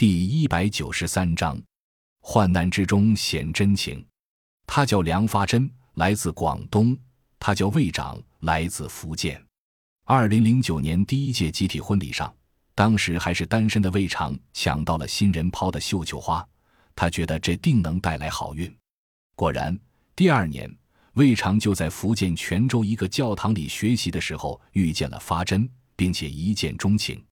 第一百九十三章，患难之中显真情。他叫梁发珍，来自广东；他叫魏长，来自福建。二零零九年第一届集体婚礼上，当时还是单身的魏长抢到了新人抛的绣球花，他觉得这定能带来好运。果然，第二年魏长就在福建泉州一个教堂里学习的时候遇见了发珍，并且一见钟情。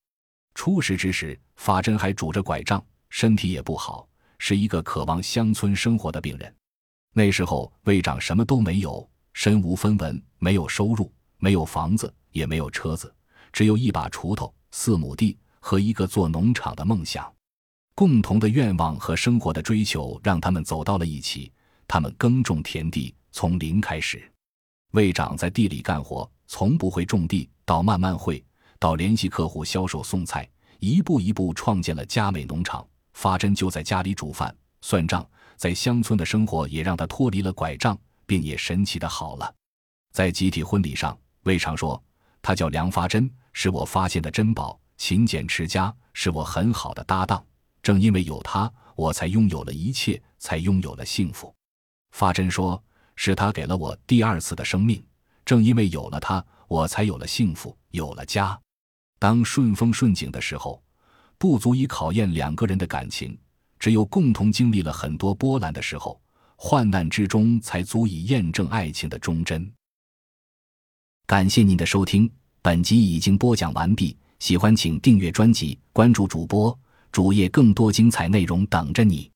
初识之时，法珍还拄着拐杖，身体也不好，是一个渴望乡村生活的病人。那时候，魏长什么都没有，身无分文，没有收入，没有房子，也没有车子，只有一把锄头、四亩地和一个做农场的梦想。共同的愿望和生活的追求让他们走到了一起。他们耕种田地，从零开始。魏长在地里干活，从不会种地，到慢慢会。到联系客户、销售、送菜，一步一步创建了佳美农场。发珍就在家里煮饭、算账，在乡村的生活也让他脱离了拐杖，病也神奇的好了。在集体婚礼上，魏常说：“他叫梁发珍，是我发现的珍宝，勤俭持家，是我很好的搭档。正因为有他，我才拥有了一切，才拥有了幸福。”发珍说：“是他给了我第二次的生命，正因为有了他，我才有了幸福，有了家。”当顺风顺景的时候，不足以考验两个人的感情；只有共同经历了很多波澜的时候，患难之中才足以验证爱情的忠贞。感谢您的收听，本集已经播讲完毕。喜欢请订阅专辑，关注主播主页，更多精彩内容等着你。